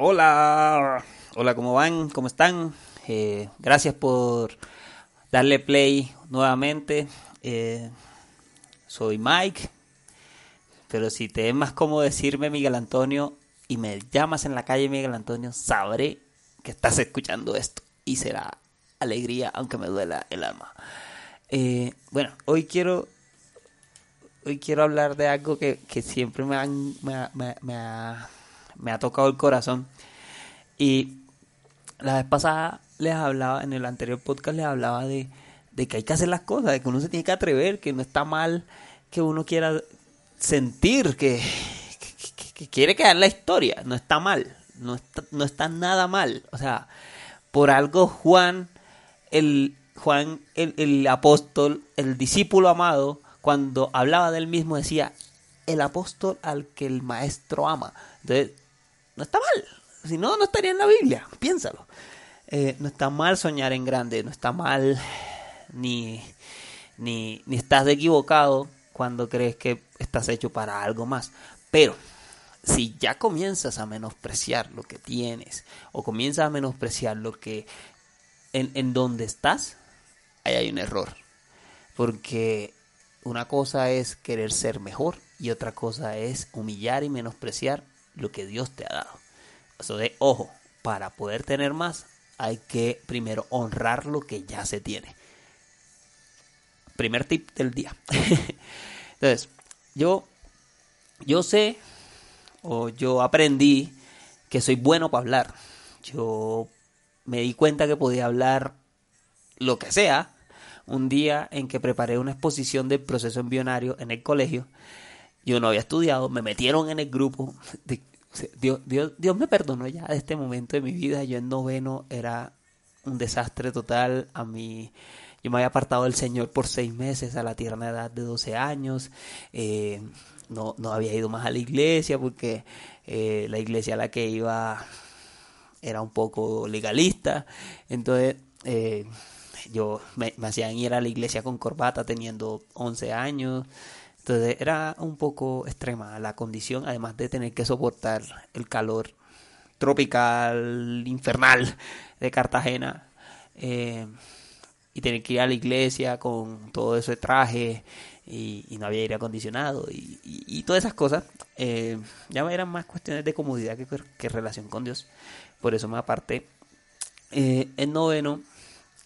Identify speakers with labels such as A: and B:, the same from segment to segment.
A: Hola, hola, ¿cómo van? ¿Cómo están? Eh, gracias por darle play nuevamente. Eh, soy Mike, pero si te es más cómodo decirme Miguel Antonio y me llamas en la calle Miguel Antonio, sabré que estás escuchando esto y será alegría aunque me duela el alma. Eh, bueno, hoy quiero hoy quiero hablar de algo que, siempre me, han, me ha me ha tocado el corazón. Y la vez pasada les hablaba, en el anterior podcast les hablaba de, que hay que hacer las cosas, de que uno se tiene que atrever, que no está mal que uno quiera sentir que, quiere quedar la historia, no está mal, no está, no está nada mal. O sea, por algo Juan, el, Juan, el, el apóstol, el discípulo amado, cuando hablaba del mismo decía, el apóstol al que el maestro ama. Entonces, no está mal. Si no, no estaría en la Biblia. Piénsalo. Eh, no está mal soñar en grande. No está mal ni, ni, ni estás equivocado cuando crees que estás hecho para algo más. Pero si ya comienzas a menospreciar lo que tienes o comienzas a menospreciar lo que en, en donde estás, ahí hay un error. Porque una cosa es querer ser mejor y otra cosa es humillar y menospreciar lo que Dios te ha dado. Eso de, ojo, para poder tener más hay que primero honrar lo que ya se tiene. Primer tip del día. Entonces, yo, yo sé o yo aprendí que soy bueno para hablar. Yo me di cuenta que podía hablar lo que sea. Un día en que preparé una exposición del proceso embrionario en el colegio, yo no había estudiado, me metieron en el grupo de Dios, Dios, me perdonó ya de este momento de mi vida. Yo en noveno era un desastre total. A mí, yo me había apartado del Señor por seis meses a la tierna edad de 12 años. Eh, no, no había ido más a la iglesia porque eh, la iglesia a la que iba era un poco legalista. Entonces, eh, yo me, me, hacían ir a la iglesia con corbata teniendo 11 años. Entonces era un poco extrema la condición, además de tener que soportar el calor tropical, infernal de Cartagena. Eh, y tener que ir a la iglesia con todo ese traje y, no había aire acondicionado y, todas esas cosas. Eh, ya eran más cuestiones de comodidad que, relación con Dios. Por eso me aparté. Eh, en noveno,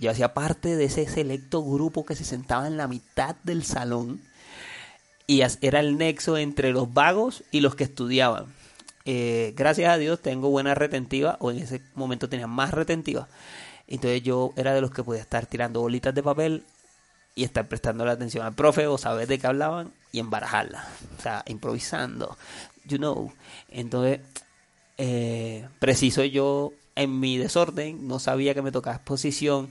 A: yo hacía parte de ese selecto grupo que se sentaba en la mitad del salón y era el nexo entre los vagos y los que estudiaban. Eh, gracias a Dios tengo buena retentiva, o en ese momento tenía más retentiva. Entonces yo era de los que podía estar tirando bolitas de papel y estar prestando la atención al profe o saber de qué hablaban y embarajarla. O sea, improvisando, you know. Entonces, eh, preciso yo en mi desorden, no sabía que me tocaba exposición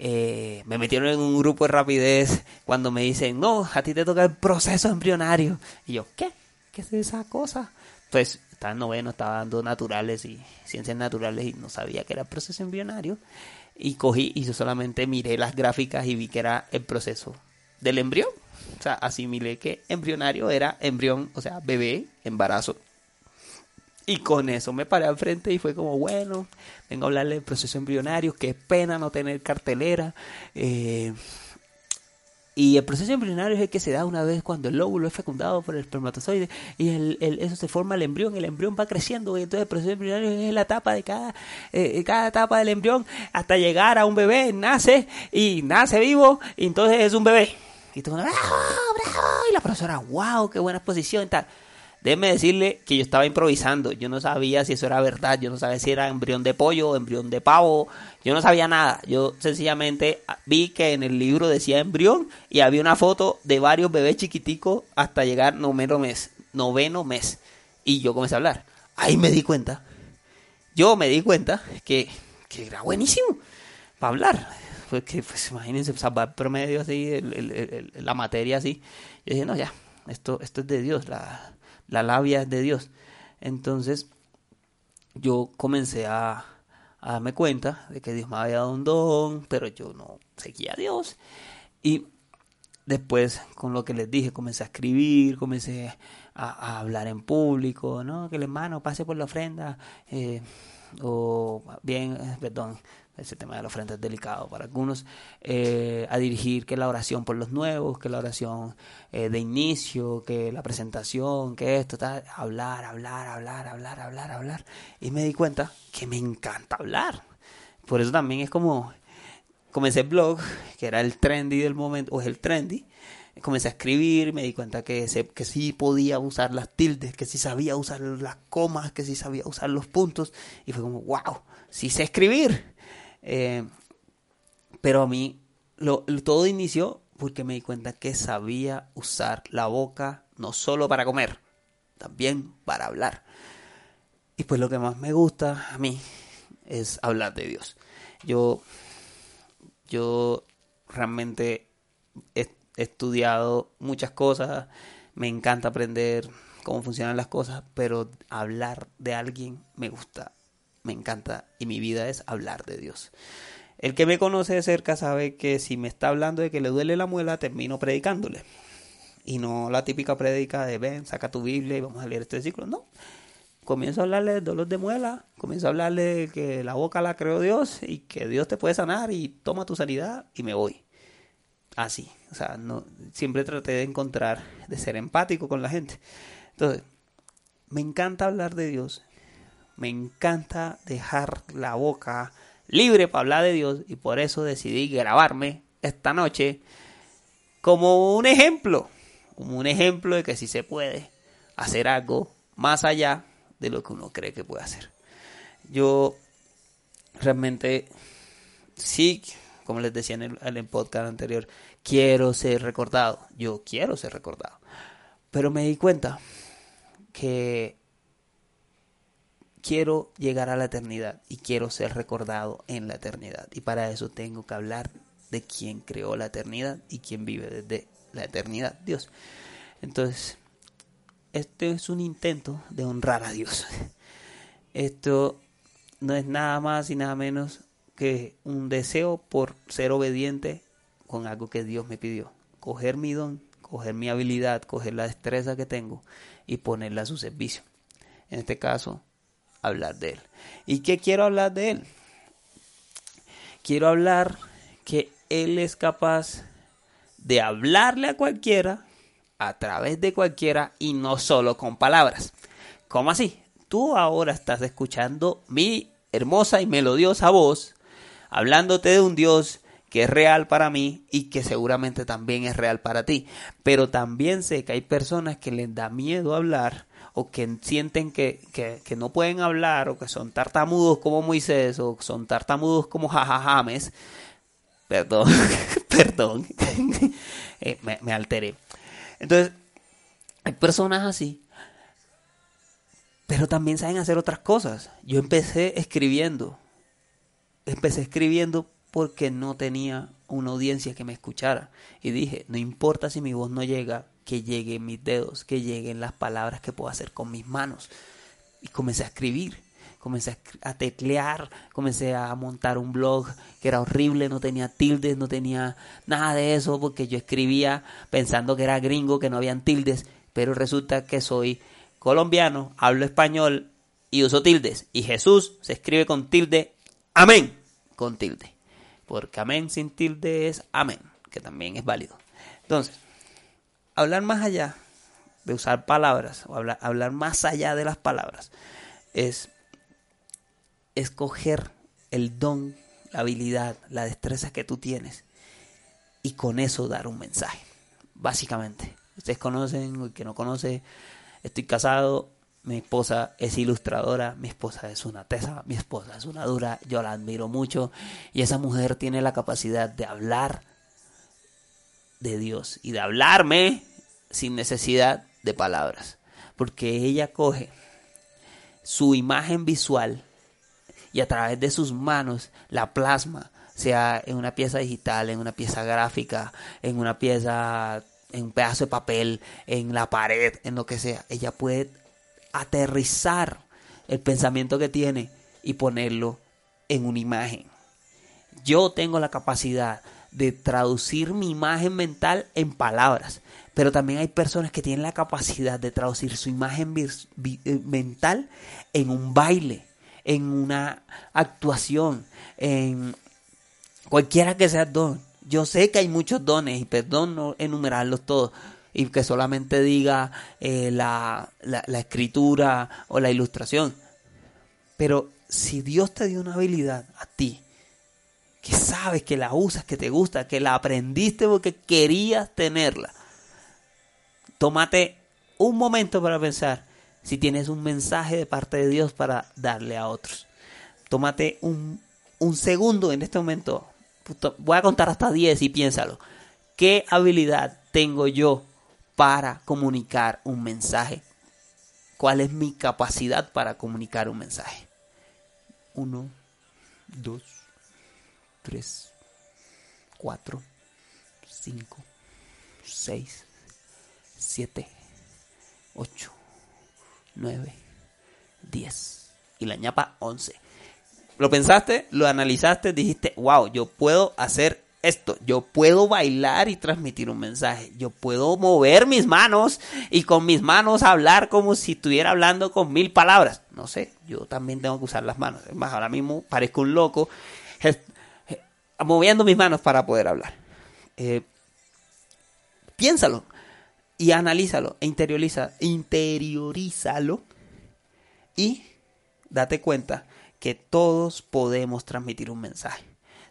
A: eh, me metieron en un grupo de rapidez cuando me dicen, no, a ti te toca el proceso embrionario. Y yo, ¿qué? ¿Qué es esa cosa? Pues estaba en noveno, estaba dando naturales y ciencias naturales y no sabía que era el proceso embrionario. Y cogí y yo solamente miré las gráficas y vi que era el proceso del embrión. O sea, asimilé que embrionario era embrión, o sea, bebé, embarazo. Y con eso me paré al frente y fue como, bueno, vengo a hablarle del proceso embrionario, qué pena no tener cartelera. Eh, y el proceso embrionario es el que se da una vez cuando el óvulo es fecundado por el espermatozoide y el, eso se forma el embrión, el embrión va creciendo y entonces el proceso embrionario es la etapa de cada, eh, cada etapa del embrión hasta llegar a un bebé, nace y nace vivo y entonces es un bebé. Y todo, ¡bravo, bravo! Y la profesora, wow, qué buena exposición y tal. Déjeme decirle que yo estaba improvisando. Yo no sabía si eso era verdad. Yo no sabía si era embrión de pollo, embrión de pavo. Yo no sabía nada. Yo sencillamente vi que en el libro decía embrión y había una foto de varios bebés chiquiticos hasta llegar noveno mes. Noveno mes. Y yo comencé a hablar. Ahí me di cuenta yo me di cuenta que, que era buenísimo para hablar. Porque, pues imagínense, salvar promedio así, la materia así. Yo dije, no, ya, esto, esto es de Dios, la, la labia es de Dios. Entonces, yo comencé a, a darme cuenta de que Dios me había dado un don, pero yo no seguía a Dios. Y después, con lo que les dije, comencé a escribir, comencé a, hablar en público, ¿no? Que el hermano pase por la ofrenda, eh, o bien, eh, perdón, ese tema de la ofrenda es delicado para algunos, eh, a dirigir que la oración por los nuevos, que la oración de inicio, que la presentación, que esto, tal, hablar, hablar, hablar, hablar, hablar, hablar. Y me di cuenta que me encanta hablar. Por eso también es como, comencé el blog, que era el trendy del momento, o es el trendy, comencé a escribir, me di cuenta que, que sí podía usar las tildes, que sí sabía usar las comas, que sí sabía usar los puntos, y fue como, wow, sí sé escribir. Eh, pero a mí lo, todo inició porque me di cuenta que sabía usar la boca no solo para comer, también para hablar. Y pues lo que más me gusta a mí es hablar de Dios. Yo, yo realmente he estudiado muchas cosas, me encanta aprender cómo funcionan las cosas, pero hablar de alguien me gusta, me encanta y mi vida es hablar de Dios. El que me conoce de cerca sabe que si me está hablando de que le duele la muela, termino predicándole. Y no la típica predica de ven, saca tu Biblia y vamos a leer este versículo. No. Comienzo a hablarle de dolor de muela, comienzo a hablarle de que la boca la creó Dios y que Dios te puede sanar y toma tu sanidad y me voy así. O sea, no, siempre traté de encontrar, de ser empático con la gente. Entonces, me encanta hablar de Dios. Me encanta dejar la boca libre para hablar de Dios. Y por eso decidí grabarme esta noche como un ejemplo. Como un ejemplo de que sí se puede hacer algo más allá de lo que uno cree que puede hacer. Yo realmente sí como les decía en el, podcast anterior, quiero ser recordado, yo quiero ser recordado. Pero me di cuenta que quiero llegar a la eternidad y quiero ser recordado en la eternidad. Y para eso tengo que hablar de quién creó la eternidad y quién vive desde la eternidad, Dios. Entonces, este es un intento de honrar a Dios. Esto no es nada más y nada menos que un deseo por ser obediente con algo que Dios me pidió. Coger mi don, coger mi habilidad, coger la destreza que tengo y ponerla a su servicio. En este caso, hablar de Él. ¿Y qué quiero hablar de Él? Quiero hablar que Él es capaz de hablarle a cualquiera a través de cualquiera y no solo con palabras. ¿Cómo así? Tú ahora estás escuchando mi hermosa y melodiosa voz hablándote de un Dios que es real para mí y que seguramente también es real para ti. Pero también sé que hay personas que les da miedo hablar o que sienten que, que, no pueden hablar o que son tartamudos como Moisés o son tartamudos como jajajames. Perdón, perdón, eh, me, me alteré. Entonces, hay personas así pero también saben hacer otras cosas. Yo empecé escribiendo, empecé escribiendo porque no tenía una audiencia que me escuchara. Y dije, no importa si mi voz no llega, que lleguen mis dedos, que lleguen las palabras que puedo hacer con mis manos. Y comencé a escribir, comencé a teclear, comencé a montar un blog que era horrible, no tenía tildes, no tenía nada de eso, porque yo escribía pensando que era gringo, que no habían tildes, pero resulta que soy colombiano, hablo español y uso tildes. Y Jesús se escribe con tilde, amén con tilde. Porque amén sin tilde es amén, que también es válido. Entonces, hablar más allá de usar palabras, o hablar, hablar más allá de las palabras, es escoger el don, la habilidad, la destreza que tú tienes y con eso dar un mensaje. Básicamente, ustedes conocen, el que no conoce, estoy casado, mi esposa es ilustradora, mi esposa es una tesa, mi esposa es una dura, yo la admiro mucho y esa mujer tiene la capacidad de hablar de Dios y de hablarme sin necesidad de palabras, porque ella coge su imagen visual y a través de sus manos la plasma, sea en una pieza digital, en una pieza gráfica, en una pieza, en un pedazo de papel, en la pared, en lo que sea. Ella puede aterrizar el pensamiento que tiene y ponerlo en una imagen. Yo tengo la capacidad de traducir mi imagen mental en palabras, pero también hay personas que tienen la capacidad de traducir su imagen eh, mental en un baile, en una actuación, en cualquiera que sea don. Yo sé que hay muchos dones y perdón no enumerarlos todos y que solamente diga eh, la, la escritura o la ilustración. Pero si Dios te dio una habilidad a ti, sabes que la usas, que te gusta, que la aprendiste porque querías tenerla, tómate un momento para pensar si tienes un mensaje de parte de Dios para darle a otros. Tómate un, un segundo en este momento. Voy a contar hasta 10 y piénsalo. ¿Qué habilidad tengo yo para comunicar un mensaje? ¿Cuál es mi capacidad para comunicar un mensaje? Uno, dos, tres, cuatro, cinco, seis, siete, ocho, nueve, diez. Y la ñapa once. Lo pensaste, lo analizaste, dijiste, wow, yo puedo hacer esto. Yo puedo bailar y transmitir un mensaje. Yo puedo mover mis manos y con mis manos hablar como si estuviera hablando con mil palabras. No sé, yo también tengo que usar las manos. Es más, ahora mismo parezco un loco moviendo mis manos para poder hablar. Eh, piénsalo y analízalo e interioriza, interiorízalo y date cuenta que todos podemos transmitir un mensaje.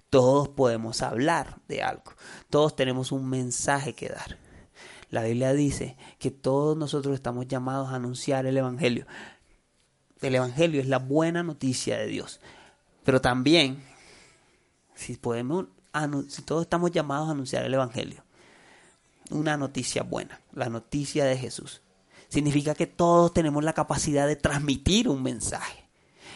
A: Todos podemos hablar de algo. Todos tenemos un mensaje que dar. La Biblia dice que todos nosotros estamos llamados a anunciar el Evangelio. El Evangelio es la buena noticia de Dios. Pero también, si podemos, si todos estamos llamados a anunciar el Evangelio, una noticia buena, la noticia de Jesús, significa que todos tenemos la capacidad de transmitir un mensaje.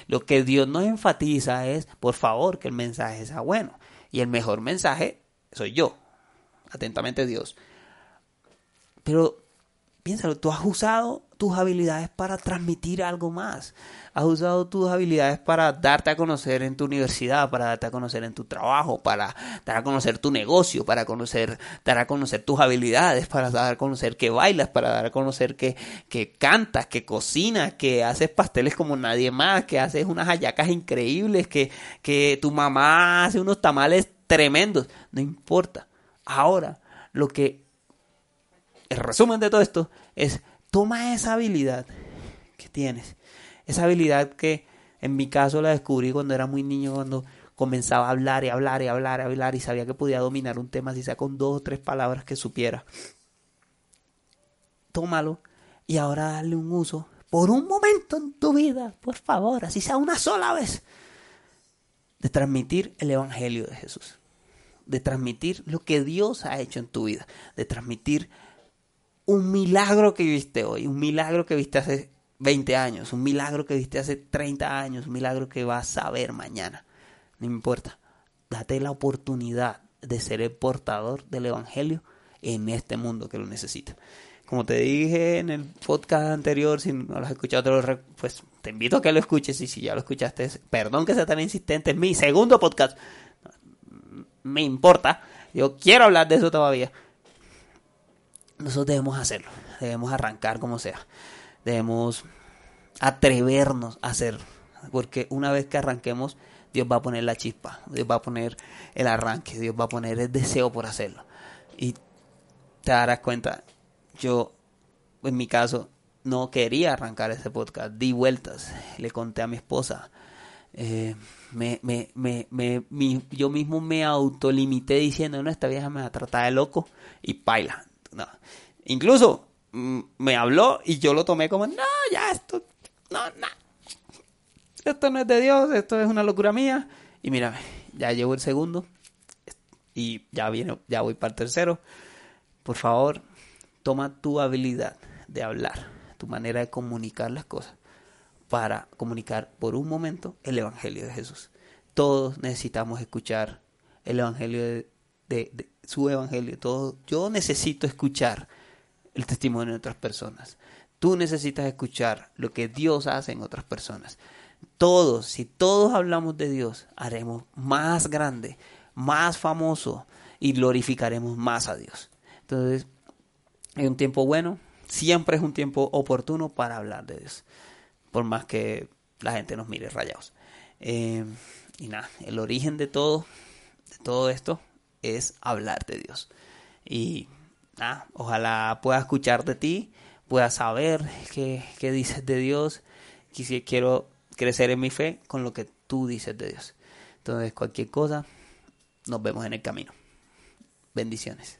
A: Lo que Dios nos enfatiza es, por favor, que el mensaje sea bueno. Y el mejor mensaje soy yo. Atentamente Dios. Pero piénsalo, tú has usado tus habilidades para transmitir algo más. Has usado tus habilidades para darte a conocer en tu universidad, para darte a conocer en tu trabajo, para dar a conocer tu negocio, para conocer, dar a conocer tus habilidades, para dar a conocer que bailas, para dar a conocer que, que cantas, que cocinas, que haces pasteles como nadie más, que haces unas hallacas increíbles, que, que tu mamá hace unos tamales tremendos. No importa. Ahora, lo que el resumen de todo esto es toma esa habilidad que tienes, esa habilidad que en mi caso la descubrí cuando era muy niño, cuando comenzaba a hablar y hablar y hablar y hablar y sabía que podía dominar un tema si sea con dos o tres palabras que supiera. Tómalo y ahora dale un uso. Por un momento en tu vida, por favor, así sea una sola vez, de transmitir el Evangelio de Jesús, de transmitir lo que Dios ha hecho en tu vida, de transmitir un milagro que viste hoy, un milagro que viste hace 20 años, un milagro que viste hace 30 años, un milagro que vas a ver mañana. No importa. Date la oportunidad de ser el portador del Evangelio en este mundo que lo necesita. Como te dije en el podcast anterior, si no lo has escuchado, pues te invito a que lo escuches y si ya lo escuchaste, perdón que sea tan insistente, en mi segundo podcast. Me importa, yo quiero hablar de eso todavía nosotros debemos hacerlo, debemos arrancar como sea, debemos atrevernos a hacerlo, porque una vez que arranquemos, Dios va a poner la chispa, Dios va a poner el arranque, Dios va a poner el deseo por hacerlo. Y te darás cuenta, yo en mi caso no quería arrancar ese podcast, di vueltas, le conté a mi esposa, eh, me, me, me, me yo mismo me autolimité diciendo, no, esta vieja me va a tratar de loco y paila, no. Incluso mm, me habló y yo lo tomé como, no, ya esto, no, no. Esto no es de Dios, esto es una locura mía. Y mira, ya llevo el segundo y ya viene, ya voy para el tercero. Por favor, toma tu habilidad de hablar, tu manera de comunicar las cosas para comunicar por un momento el Evangelio de Jesús. Todos necesitamos escuchar el Evangelio de, su Evangelio. Todo, yo necesito escuchar el testimonio de otras personas. Tú necesitas escuchar lo que Dios hace en otras personas. Todos, si todos hablamos de Dios, haremos más grande, más famoso y glorificaremos más a Dios. Entonces, es un tiempo bueno, siempre es un tiempo oportuno para hablar de Dios, por más que la gente nos mire rayados. Eh, y nada, el origen de todo, de todo esto, es hablar de Dios. Y nada, ojalá pueda escuchar de ti, pueda saber qué, qué dices de Dios. Quiero crecer en mi fe con lo que tú dices de Dios. Entonces, cualquier cosa, nos vemos en el camino. Bendiciones.